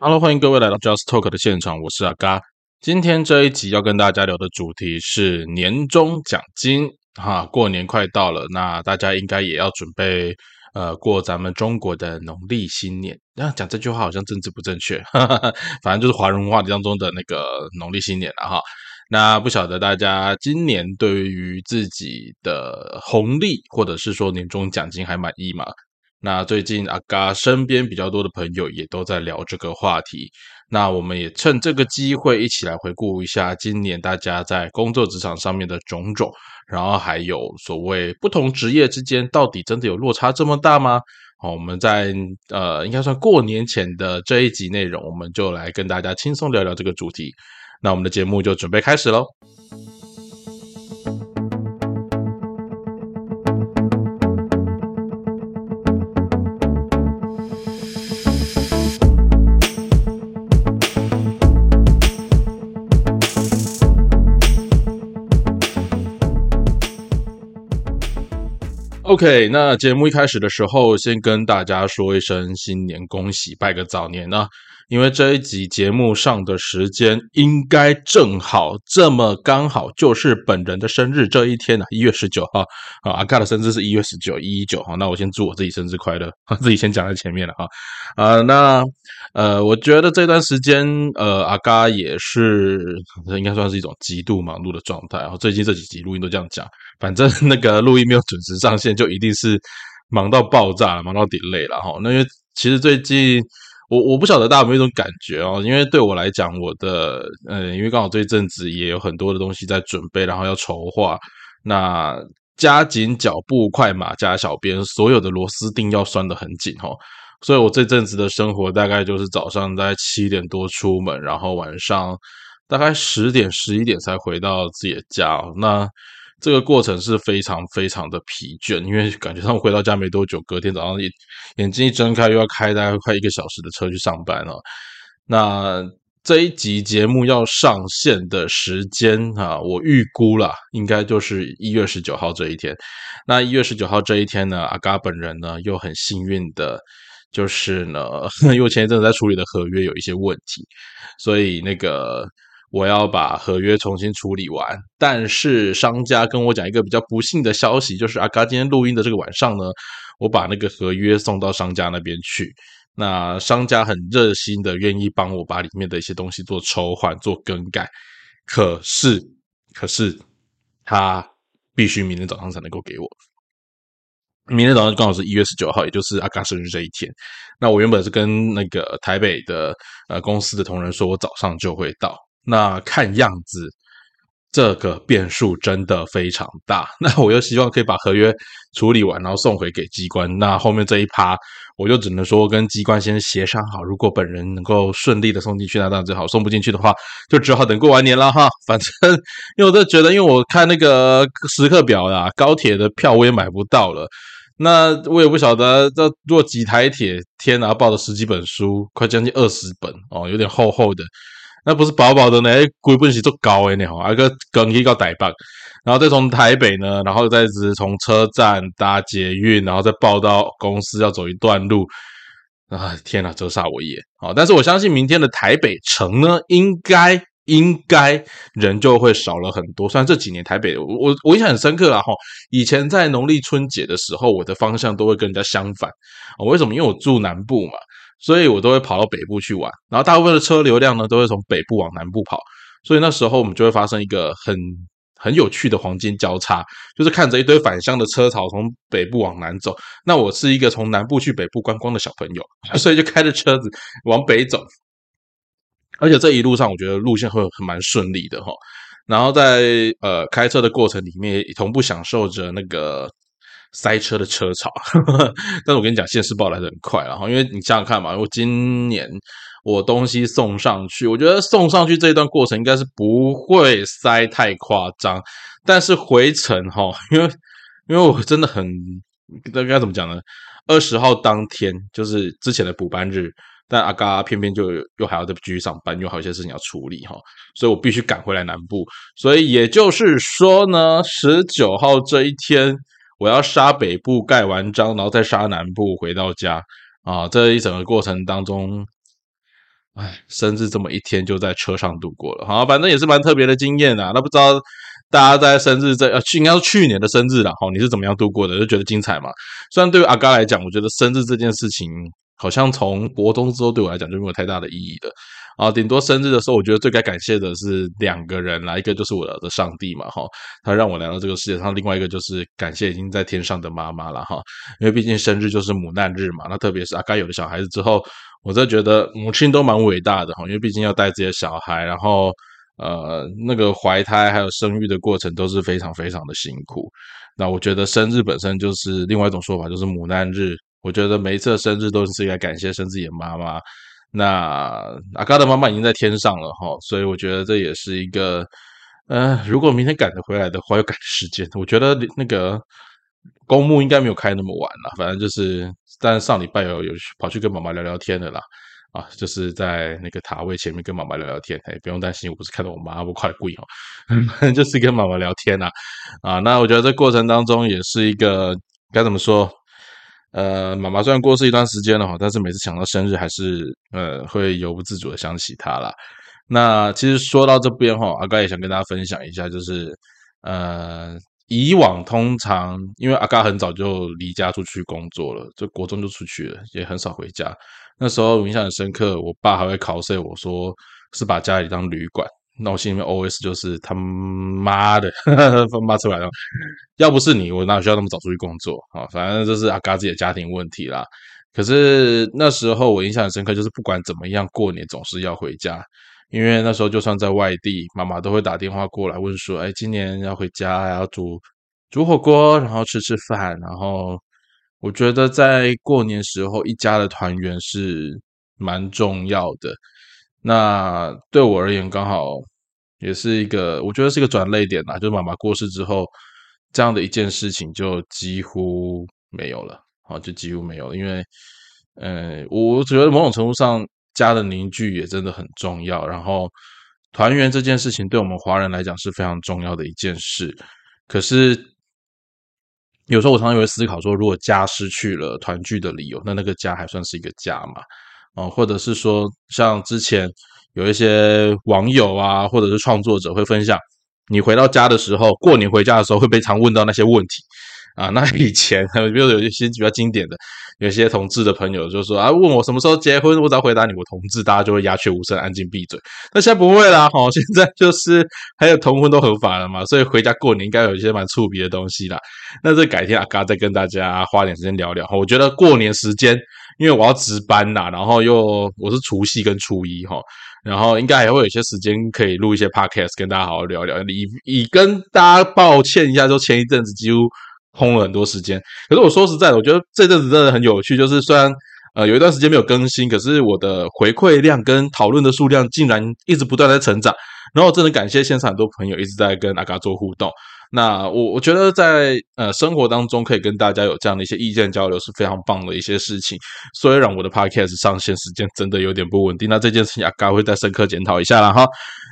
Hello，欢迎各位来到 Just Talk 的现场，我是阿嘎。今天这一集要跟大家聊的主题是年终奖金。哈，过年快到了，那大家应该也要准备呃过咱们中国的农历新年。那讲这句话好像政治不正确，哈 哈反正就是华人文化当中的那个农历新年了哈。那不晓得大家今年对于自己的红利或者是说年终奖金还满意吗？那最近阿嘎身边比较多的朋友也都在聊这个话题，那我们也趁这个机会一起来回顾一下今年大家在工作职场上面的种种，然后还有所谓不同职业之间到底真的有落差这么大吗？好，我们在呃应该算过年前的这一集内容，我们就来跟大家轻松聊聊这个主题。那我们的节目就准备开始喽。OK，那节目一开始的时候，先跟大家说一声新年恭喜，拜个早年呢！因为这一集节目上的时间应该正好这么刚好，就是本人的生日这一天啊，一月十九号啊。阿卡的生日是一月十九，一一九哈。那我先祝我自己生日快乐，自己先讲在前面了哈。啊，那呃，我觉得这段时间呃，阿嘎也是应该算是一种极度忙碌的状态。然后最近这几集录音都这样讲。反正 那个录音没有准时上线，就一定是忙到爆炸了，忙到顶累了哈。那因为其实最近我我不晓得大家有没有一种感觉哦，因为对我来讲，我的呃，因为刚好这一阵子也有很多的东西在准备，然后要筹划，那加紧脚步，快马加小鞭，所有的螺丝钉要拴得很紧哈。所以我这阵子的生活大概就是早上在七点多出门，然后晚上大概十点十一点才回到自己的家。那这个过程是非常非常的疲倦，因为感觉上回到家没多久，隔天早上一眼睛一睁开，又要开大概快一个小时的车去上班了。那这一集节目要上线的时间啊，我预估了，应该就是一月十九号这一天。那一月十九号这一天呢，阿嘎本人呢又很幸运的，就是呢，因为前一阵子在处理的合约有一些问题，所以那个。我要把合约重新处理完，但是商家跟我讲一个比较不幸的消息，就是阿嘎今天录音的这个晚上呢，我把那个合约送到商家那边去，那商家很热心的愿意帮我把里面的一些东西做抽换、做更改，可是，可是他必须明天早上才能够给我，明天早上刚好是一月十九号，也就是阿嘎生日这一天，那我原本是跟那个台北的呃公司的同仁说，我早上就会到。那看样子，这个变数真的非常大。那我又希望可以把合约处理完，然后送回给机关。那后面这一趴，我就只能说跟机关先协商好。如果本人能够顺利的送进去，那当然最好；送不进去的话，就只好等过完年了哈。反正因为我都觉得，因为我看那个时刻表啦，高铁的票我也买不到了。那我也不晓得，这坐几台铁，天啊，抱了十几本书，快将近二十本哦，有点厚厚的。那不是薄薄的呢，贵本是做高诶，那吼，啊个更一个台北，然后再从台北呢，然后再是从车站搭捷运，然后再报到公司要走一段路，啊天哪，折煞我也好，但是我相信明天的台北城呢，应该应该人就会少了很多。虽然这几年台北，我我我印象很深刻啦哈，以前在农历春节的时候，我的方向都会跟人家相反，为什么？因为我住南部嘛。所以我都会跑到北部去玩，然后大部分的车流量呢都会从北部往南部跑，所以那时候我们就会发生一个很很有趣的黄金交叉，就是看着一堆返乡的车潮从北部往南走，那我是一个从南部去北部观光的小朋友，所以就开着车子往北走，而且这一路上我觉得路线会很蛮顺利的哈，然后在呃开车的过程里面也同步享受着那个。塞车的车潮，但是我跟你讲，现世报来的很快，然后因为你想想看嘛，我今年我东西送上去，我觉得送上去这一段过程应该是不会塞太夸张，但是回程哈，因为因为我真的很，该该怎么讲呢？二十号当天就是之前的补班日，但阿嘎偏偏就又还要再继续上班，又好一些事情要处理哈，所以我必须赶回来南部，所以也就是说呢，十九号这一天。我要杀北部盖完章，然后再杀南部回到家啊！这一整个过程当中，哎，生日这么一天就在车上度过了，好，反正也是蛮特别的经验啊。那不知道大家在生日这呃去应该是去年的生日了，好，你是怎么样度过的？就觉得精彩嘛？虽然对于阿嘎来讲，我觉得生日这件事情好像从国中之后对我来讲就没有太大的意义了。啊，顶多生日的时候，我觉得最该感谢的是两个人啦，一个就是我的上帝嘛，哈，他让我来到这个世界上；另外一个就是感谢已经在天上的妈妈了，哈，因为毕竟生日就是母难日嘛。那特别是啊，该有了小孩子之后，我真的觉得母亲都蛮伟大的哈，因为毕竟要带自己的小孩，然后呃，那个怀胎还有生育的过程都是非常非常的辛苦。那我觉得生日本身就是另外一种说法，就是母难日。我觉得每一次的生日都是应该感谢生自己的妈妈。那阿嘎的妈妈已经在天上了哈，所以我觉得这也是一个，呃，如果明天赶得回来的话，要赶时间。我觉得那个公墓应该没有开那么晚了，反正就是，但是上礼拜有有跑去跟妈妈聊聊天的啦，啊，就是在那个塔位前面跟妈妈聊聊天，哎，不用担心，我不是看到我妈，我快跪哈，就是跟妈妈聊天呐，啊，那我觉得这过程当中也是一个该怎么说？呃，妈妈虽然过世一段时间了哈，但是每次想到生日，还是呃会由不自主的想起她啦。那其实说到这边哈，阿嘎也想跟大家分享一下，就是呃，以往通常因为阿嘎很早就离家出去工作了，就国中就出去了，也很少回家。那时候印象很深刻，我爸还会考试我说是把家里当旅馆。那我心里面 OS 就是他妈的，骂出来了。要不是你，我哪需要那么早出去工作啊？反正这是阿嘎自己的家庭问题啦。可是那时候我印象很深刻，就是不管怎么样，过年总是要回家，因为那时候就算在外地，妈妈都会打电话过来问说：“哎，今年要回家，要煮煮火锅，然后吃吃饭。”然后我觉得在过年时候，一家的团圆是蛮重要的。那对我而言，刚好也是一个，我觉得是一个转泪点啦。就是妈妈过世之后，这样的一件事情就几乎没有了，好，就几乎没有。因为，呃，我觉得某种程度上，家的凝聚也真的很重要。然后，团圆这件事情，对我们华人来讲是非常重要的一件事。可是，有时候我常常会思考说，如果家失去了团聚的理由，那那个家还算是一个家吗？哦，或者是说，像之前有一些网友啊，或者是创作者会分享，你回到家的时候，过年回家的时候会被常问到那些问题啊。那以前，比如有一些比较经典的，有些同志的朋友就说啊，问我什么时候结婚，我只要回答你我同志，大家就会鸦雀无声，安静闭嘴。那现在不会啦，哈，现在就是还有同婚都合法了嘛，所以回家过年应该有一些蛮触鼻的东西啦。那这改天阿嘎再跟大家花点时间聊聊。我觉得过年时间。因为我要值班呐，然后又我是除夕跟初一哈，然后应该还会有一些时间可以录一些 podcast 跟大家好好聊聊。以以跟大家抱歉一下，就前一阵子几乎空了很多时间。可是我说实在的，我觉得这阵子真的很有趣，就是虽然呃有一段时间没有更新，可是我的回馈量跟讨论的数量竟然一直不断在成长。然后真的感谢现场很多朋友一直在跟阿嘎做互动。那我我觉得在呃生活当中可以跟大家有这样的一些意见交流是非常棒的一些事情。虽然我的 podcast 上线时间真的有点不稳定，那这件事情阿嘎会再深刻检讨一下了哈。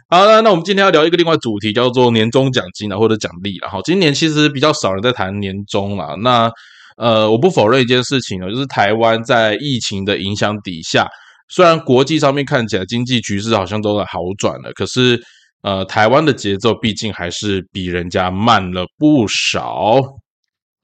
好了，那我们今天要聊一个另外主题，叫做年终奖金啊或者奖励然后今年其实比较少人在谈年终了。那呃我不否认一件事情呢，就是台湾在疫情的影响底下，虽然国际上面看起来经济局势好像都在好转了，可是。呃，台湾的节奏毕竟还是比人家慢了不少，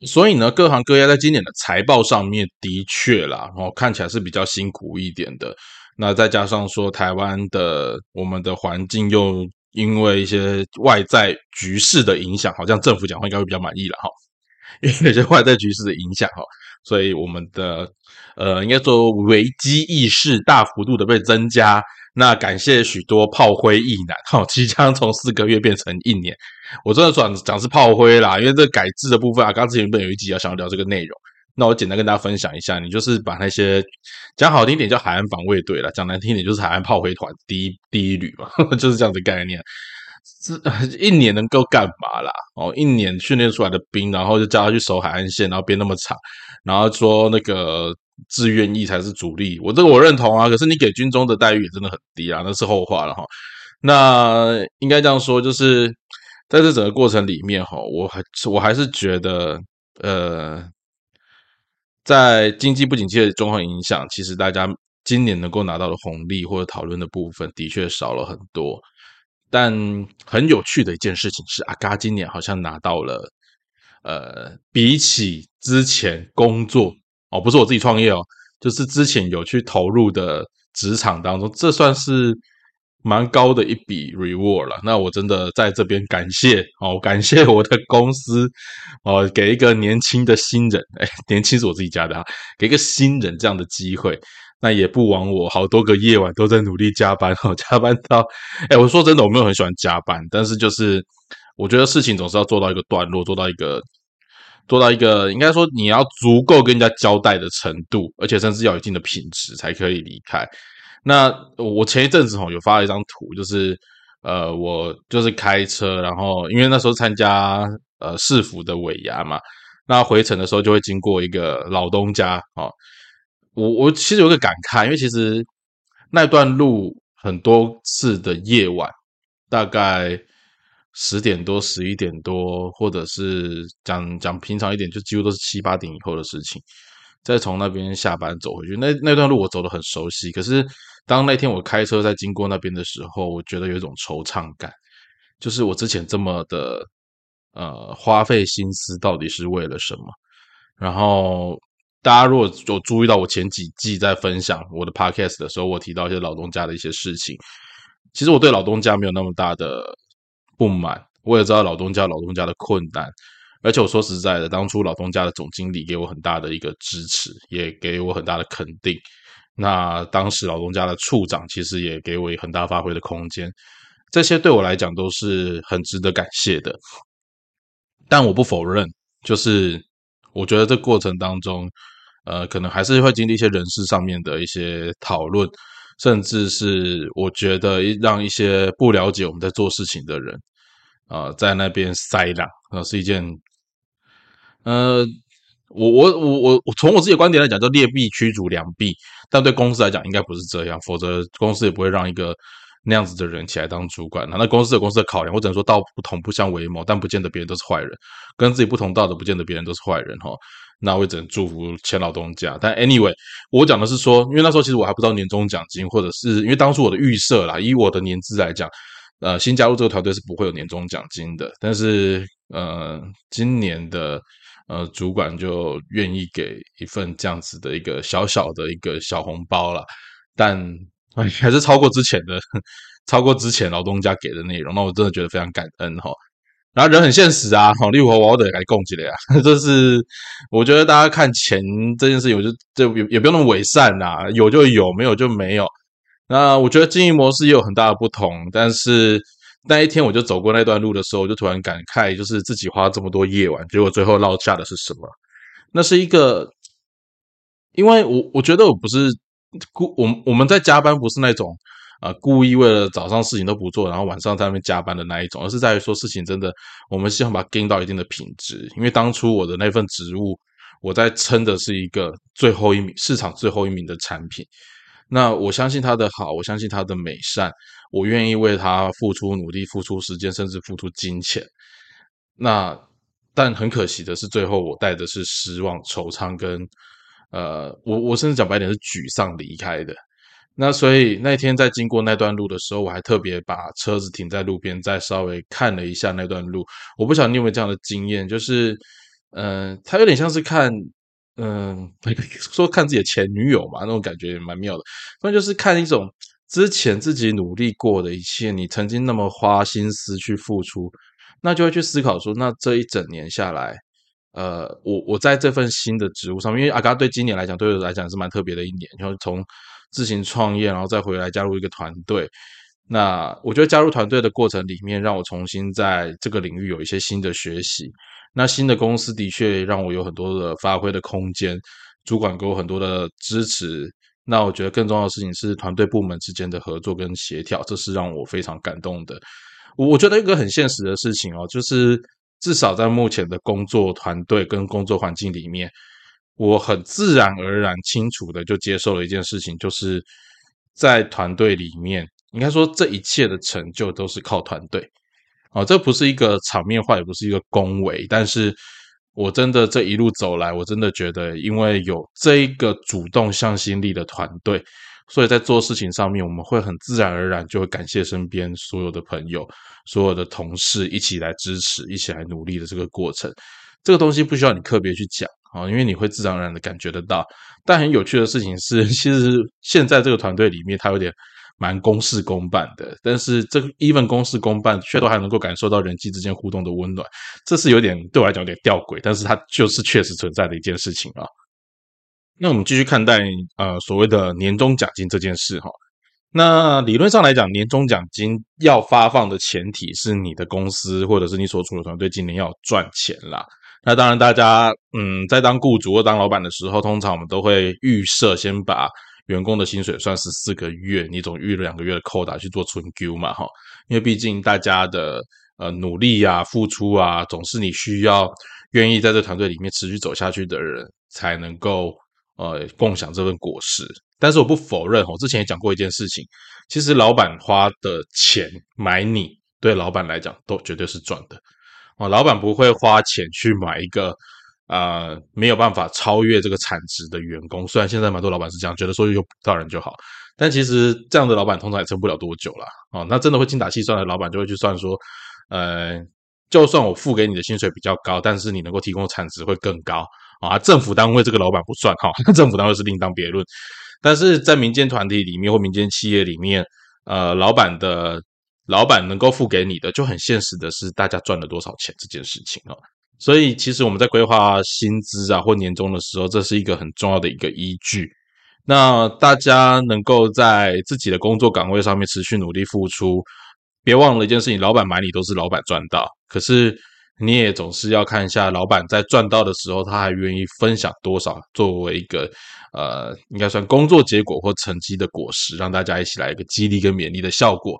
所以呢，各行各业在今年的财报上面的确啦，然后看起来是比较辛苦一点的。那再加上说，台湾的我们的环境又因为一些外在局势的影响，好像政府讲话应该会比较满意了哈，因为有些外在局势的影响哈，所以我们的呃，应该说危机意识大幅度的被增加。那感谢许多炮灰一男，哈，即将从四个月变成一年。我真的转讲是炮灰啦，因为这改制的部分啊，刚之前本有一集要想要聊这个内容，那我简单跟大家分享一下，你就是把那些讲好听点叫海岸防卫队了，讲难听点就是海岸炮灰团第一第一旅嘛，就是这样的概念。这一年能够干嘛啦？哦，一年训练出来的兵，然后就叫他去守海岸线，然后编那么长，然后说那个。自愿意才是主力，我这个我认同啊。可是你给军中的待遇也真的很低啊，那是后话了哈。那应该这样说，就是在这整个过程里面哈，我还我还是觉得，呃，在经济不景气的状况影响，其实大家今年能够拿到的红利或者讨论的部分，的确少了很多。但很有趣的一件事情是，阿嘎今年好像拿到了，呃，比起之前工作哦，不是我自己创业哦，就是之前有去投入的职场当中，这算是。蛮高的一笔 reward 了，那我真的在这边感谢哦，感谢我的公司哦，给一个年轻的新人，哎，年轻是我自己加的啊，给一个新人这样的机会，那也不枉我好多个夜晚都在努力加班哦，加班到，哎，我说真的，我没有很喜欢加班，但是就是我觉得事情总是要做到一个段落，做到一个做到一个，应该说你要足够跟人家交代的程度，而且甚至要有一定的品质才可以离开。那我前一阵子吼有发了一张图，就是呃我就是开车，然后因为那时候参加呃市府的尾牙嘛，那回程的时候就会经过一个老东家哦，我我其实有个感慨，因为其实那段路很多次的夜晚，大概十点多、十一点多，或者是讲讲平常一点，就几乎都是七八点以后的事情。再从那边下班走回去，那那段路我走的很熟悉。可是当那天我开车在经过那边的时候，我觉得有一种惆怅感，就是我之前这么的呃花费心思到底是为了什么？然后大家如果有注意到我前几季在分享我的 podcast 的时候，我提到一些老东家的一些事情，其实我对老东家没有那么大的不满，我也知道老东家老东家的困难。而且我说实在的，当初老东家的总经理给我很大的一个支持，也给我很大的肯定。那当时老东家的处长其实也给我很大发挥的空间，这些对我来讲都是很值得感谢的。但我不否认，就是我觉得这过程当中，呃，可能还是会经历一些人事上面的一些讨论，甚至是我觉得让一些不了解我们在做事情的人，啊，在那边塞浪，啊，是一件。呃，我我我我我从我自己的观点来讲，叫劣币驱逐良币，但对公司来讲，应该不是这样，否则公司也不会让一个那样子的人起来当主管。那公司有公司的考量，我只能说道不同不相为谋，但不见得别人都是坏人，跟自己不同道的，不见得别人都是坏人哈。那我只能祝福钱老东家。但 anyway，我讲的是说，因为那时候其实我还不知道年终奖金，或者是因为当初我的预设啦，以我的年资来讲，呃，新加入这个团队是不会有年终奖金的。但是呃，今年的。呃，主管就愿意给一份这样子的一个小小的一个小红包了，但哎，还是超过之前的，超过之前劳动家给的内容，那我真的觉得非常感恩哈。然后人很现实啊，哈，例如我得来供给的呀，这是我觉得大家看钱这件事情，我就就也也不用那么伪善呐，有就有，没有就没有。那我觉得经营模式也有很大的不同，但是。那一天我就走过那段路的时候，我就突然感慨，就是自己花这么多夜晚，结果最后落下的是什么？那是一个，因为我我觉得我不是故我我们在加班不是那种啊故意为了早上事情都不做，然后晚上在那边加班的那一种，而是在于说事情真的我们希望把它跟到一定的品质。因为当初我的那份职务，我在撑的是一个最后一名市场最后一名的产品。那我相信他的好，我相信他的美善，我愿意为他付出努力、付出时间，甚至付出金钱。那但很可惜的是，最后我带的是失望、惆怅，跟呃，我我甚至讲白点是沮丧离开的。那所以那天在经过那段路的时候，我还特别把车子停在路边，再稍微看了一下那段路。我不晓得你有没有这样的经验，就是嗯，它有点像是看。嗯，说看自己的前女友嘛，那种感觉也蛮妙的。那就是看一种之前自己努力过的一切，你曾经那么花心思去付出，那就会去思考说，那这一整年下来，呃，我我在这份新的职务上面，因为阿嘎对今年来讲，对我来讲是蛮特别的一年，然后从自行创业，然后再回来加入一个团队。那我觉得加入团队的过程里面，让我重新在这个领域有一些新的学习。那新的公司的确让我有很多的发挥的空间，主管给我很多的支持。那我觉得更重要的事情是团队部门之间的合作跟协调，这是让我非常感动的。我觉得一个很现实的事情哦，就是至少在目前的工作团队跟工作环境里面，我很自然而然清楚的就接受了一件事情，就是在团队里面，应该说这一切的成就都是靠团队。哦，这不是一个场面话，也不是一个恭维，但是我真的这一路走来，我真的觉得，因为有这一个主动向心力的团队，所以在做事情上面，我们会很自然而然就会感谢身边所有的朋友、所有的同事一起来支持、一起来努力的这个过程。这个东西不需要你特别去讲啊，因为你会自然而然的感觉得到。但很有趣的事情是，其实现在这个团队里面，它有点蛮公事公办的，但是这个 even 公事公办，却都还能够感受到人际之间互动的温暖，这是有点对我来讲有点吊诡，但是它就是确实存在的一件事情啊。那我们继续看待呃所谓的年终奖金这件事哈。那理论上来讲，年终奖金要发放的前提是你的公司或者是你所处的团队今年要赚钱啦。那当然，大家嗯在当雇主或当老板的时候，通常我们都会预设先把员工的薪水算十四个月，你总预了两个月的扣打去做存 Q 嘛哈。因为毕竟大家的呃努力啊、付出啊，总是你需要愿意在这团队里面持续走下去的人才能够。呃，共享这份果实，但是我不否认，我之前也讲过一件事情，其实老板花的钱买你，对老板来讲都绝对是赚的。哦，老板不会花钱去买一个呃没有办法超越这个产值的员工。虽然现在蛮多老板是这样觉得，说有到人就好，但其实这样的老板通常也撑不了多久了。哦，那真的会精打细算的老板就会去算说，呃，就算我付给你的薪水比较高，但是你能够提供的产值会更高。啊，政府单位这个老板不算哈，政府单位是另当别论。但是在民间团体里面或民间企业里面，呃，老板的老板能够付给你的，就很现实的是大家赚了多少钱这件事情哦。所以其实我们在规划薪资啊或年终的时候，这是一个很重要的一个依据。那大家能够在自己的工作岗位上面持续努力付出，别忘了一件事情：老板买你都是老板赚到，可是。你也总是要看一下老板在赚到的时候，他还愿意分享多少，作为一个呃，应该算工作结果或成绩的果实，让大家一起来一个激励跟勉励的效果。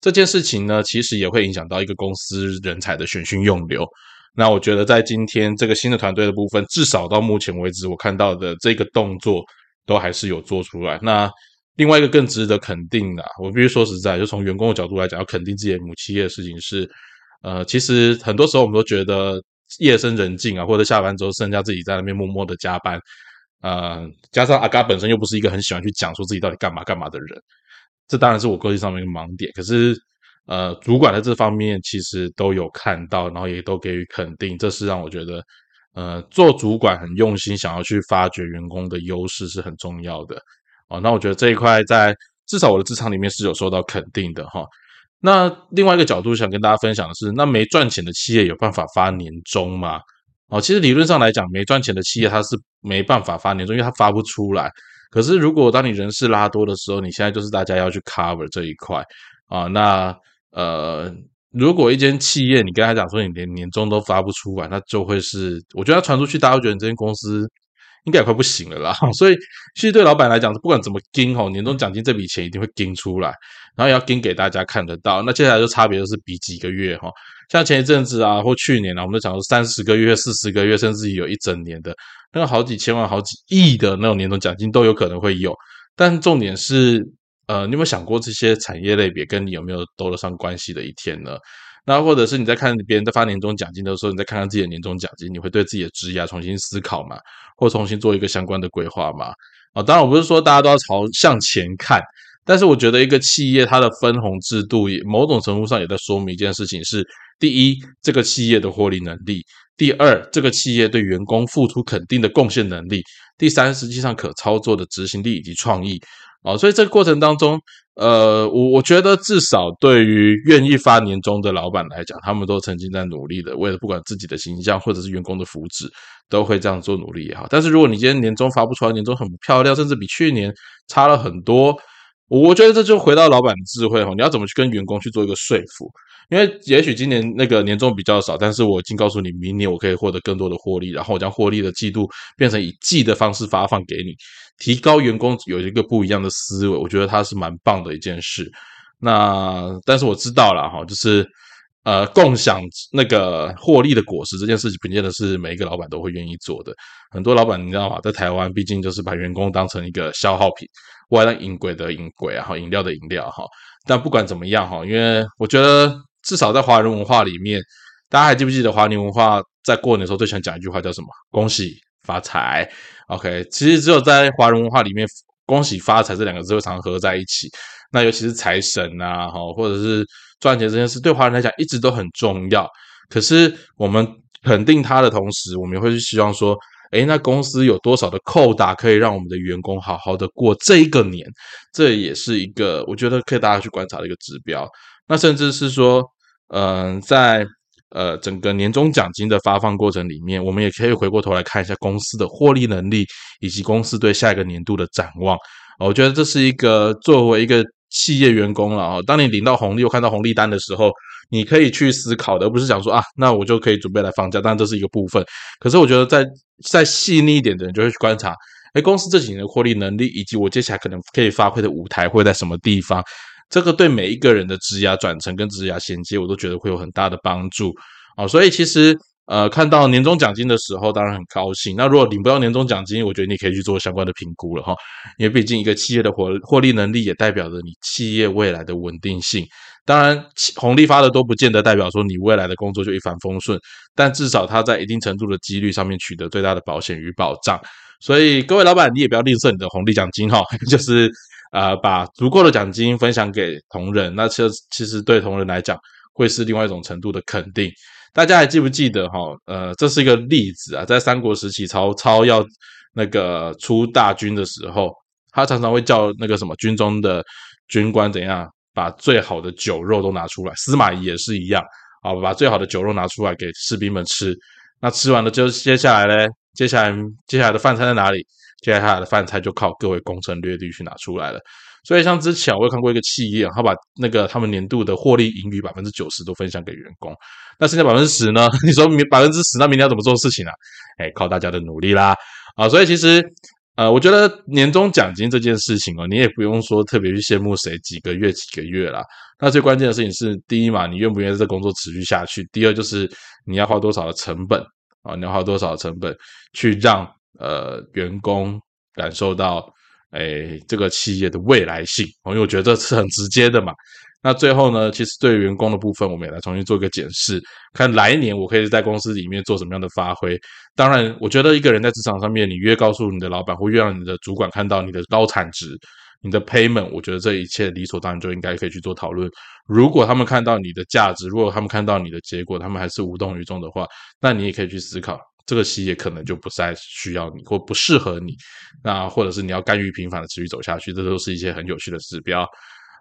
这件事情呢，其实也会影响到一个公司人才的选训用流。那我觉得在今天这个新的团队的部分，至少到目前为止，我看到的这个动作都还是有做出来。那另外一个更值得肯定的，我必须说实在，就从员工的角度来讲，要肯定自己的母企业的事情是。呃，其实很多时候我们都觉得夜深人静啊，或者下班之后剩下自己在那边默默的加班，呃，加上阿嘎本身又不是一个很喜欢去讲述自己到底干嘛干嘛的人，这当然是我个性上面的盲点。可是，呃，主管在这方面其实都有看到，然后也都给予肯定，这是让我觉得，呃，做主管很用心，想要去发掘员工的优势是很重要的。哦，那我觉得这一块在至少我的职场里面是有受到肯定的哈。那另外一个角度想跟大家分享的是，那没赚钱的企业有办法发年终吗？哦，其实理论上来讲，没赚钱的企业它是没办法发年终，因为它发不出来。可是如果当你人事拉多的时候，你现在就是大家要去 cover 这一块啊。那呃，如果一间企业你跟他讲说你连年终都发不出来，那就会是我觉得传出去，大家会觉得这间公司。应该也快不行了啦，所以其实对老板来讲，不管怎么盯吼，年终奖金这笔钱一定会盯出来，然后也要盯给大家看得到。那接下来就差别就是比几个月哈，像前一阵子啊，或去年啊，我们都讲说三十个月、四十个月，甚至有一整年的，那个好几千万、好几亿的那种年终奖金都有可能会有。但重点是，呃，你有没有想过这些产业类别跟你有没有兜得上关系的一天呢？那或者是你在看别人在发年终奖金的时候，你再看看自己的年终奖金，你会对自己的职业重新思考嘛，或重新做一个相关的规划嘛？啊，当然我不是说大家都要朝向前看，但是我觉得一个企业它的分红制度，某种程度上也在说明一件事情：是第一，这个企业的获利能力；第二，这个企业对员工付出肯定的贡献能力；第三，实际上可操作的执行力以及创意。哦，所以这个过程当中，呃，我我觉得至少对于愿意发年终的老板来讲，他们都曾经在努力的，为了不管自己的形象或者是员工的福祉，都会这样做努力也好。但是如果你今天年终发不出来，年终很不漂亮，甚至比去年差了很多，我觉得这就回到老板的智慧哦，你要怎么去跟员工去做一个说服？因为也许今年那个年终比较少，但是我已经告诉你，明年我可以获得更多的获利，然后我将获利的季度变成以季的方式发放给你。提高员工有一个不一样的思维，我觉得它是蛮棒的一件事。那但是我知道了哈，就是呃，共享那个获利的果实这件事情，不见得是每一个老板都会愿意做的。很多老板你知道吗？在台湾，毕竟就是把员工当成一个消耗品，外来饮鬼的饮鬼啊，哈，饮料的饮料哈。但不管怎么样哈，因为我觉得至少在华人文化里面，大家还记不记得华人文化在过年的时候最喜欢讲一句话叫什么？恭喜发财。OK，其实只有在华人文化里面，恭喜发财这两个字会常合在一起。那尤其是财神啊，哈，或者是赚钱这件事，对华人来讲一直都很重要。可是我们肯定他的同时，我们也会去希望说，诶，那公司有多少的扣打可以让我们的员工好好的过这一个年？这也是一个我觉得可以大家去观察的一个指标。那甚至是说，嗯，在呃整个年终奖金的发放过程里面，我们也可以回过头来看一下公司的获利能力，以及公司对下一个年度的展望。我觉得这是一个作为一个。企业员工了啊，当你领到红利又看到红利单的时候，你可以去思考的，而不是讲说啊，那我就可以准备来放假。但这是一个部分，可是我觉得在再细腻一点的人就会去观察，哎，公司这几年的获利能力，以及我接下来可能可以发挥的舞台会在什么地方，这个对每一个人的职涯转成跟职涯衔接，我都觉得会有很大的帮助啊。所以其实。呃，看到年终奖金的时候，当然很高兴。那如果领不到年终奖金，我觉得你可以去做相关的评估了哈。因为毕竟一个企业的获获利能力，也代表着你企业未来的稳定性。当然，红利发的多，不见得代表说你未来的工作就一帆风顺。但至少它在一定程度的几率上面取得最大的保险与保障。所以各位老板，你也不要吝啬你的红利奖金哈，就是呃，把足够的奖金分享给同仁。那其实其实对同仁来讲，会是另外一种程度的肯定。大家还记不记得哈？呃，这是一个例子啊，在三国时期，曹操要那个出大军的时候，他常常会叫那个什么军中的军官怎样把最好的酒肉都拿出来。司马懿也是一样啊，把最好的酒肉拿出来给士兵们吃。那吃完了就接下来呢？接下来接下来的饭菜在哪里？接下来的饭菜就靠各位攻城略地去拿出来了。所以，像之前我有看过一个企业，他把那个他们年度的获利盈余百分之九十都分享给员工。那现在百分之十呢？你说百分之十，那明天要怎么做事情啊？哎，靠大家的努力啦！啊，所以其实，呃，我觉得年终奖金这件事情哦，你也不用说特别去羡慕谁几个月几个月啦。那最关键的事情是，第一嘛，你愿不愿意这工作持续下去？第二就是你要花多少的成本啊？你要花多少的成本去让呃员工感受到？哎，这个企业的未来性，因为我觉得这是很直接的嘛。那最后呢，其实对员工的部分，我们也来重新做一个检视，看来年我可以在公司里面做什么样的发挥。当然，我觉得一个人在职场上面，你越告诉你的老板，或越让你的主管看到你的高产值、你的 payment，我觉得这一切理所当然就应该可以去做讨论。如果他们看到你的价值，如果他们看到你的结果，他们还是无动于衷的话，那你也可以去思考。这个企业可能就不再需要你，或不适合你，那或者是你要甘于平凡的持续走下去，这都是一些很有趣的指标。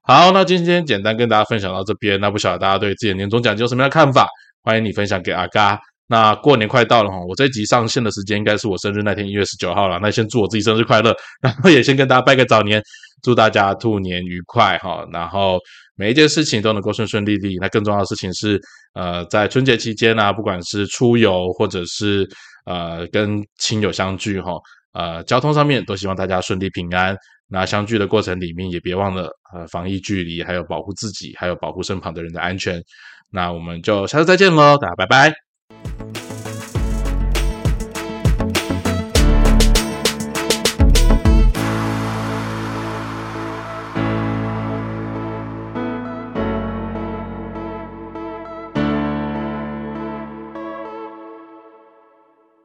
好，那今天简单跟大家分享到这边，那不晓得大家对自己的年终奖金有什么样的看法？欢迎你分享给阿嘎。那过年快到了哈，我这集上线的时间应该是我生日那天一月十九号了。那先祝我自己生日快乐，然后也先跟大家拜个早年，祝大家兔年愉快哈。然后每一件事情都能够顺顺利利。那更重要的事情是，呃，在春节期间呢，不管是出游或者是呃跟亲友相聚哈，呃，交通上面都希望大家顺利平安。那相聚的过程里面也别忘了呃防疫距离，还有保护自己，还有保护身旁的人的安全。那我们就下次再见喽，大家拜拜。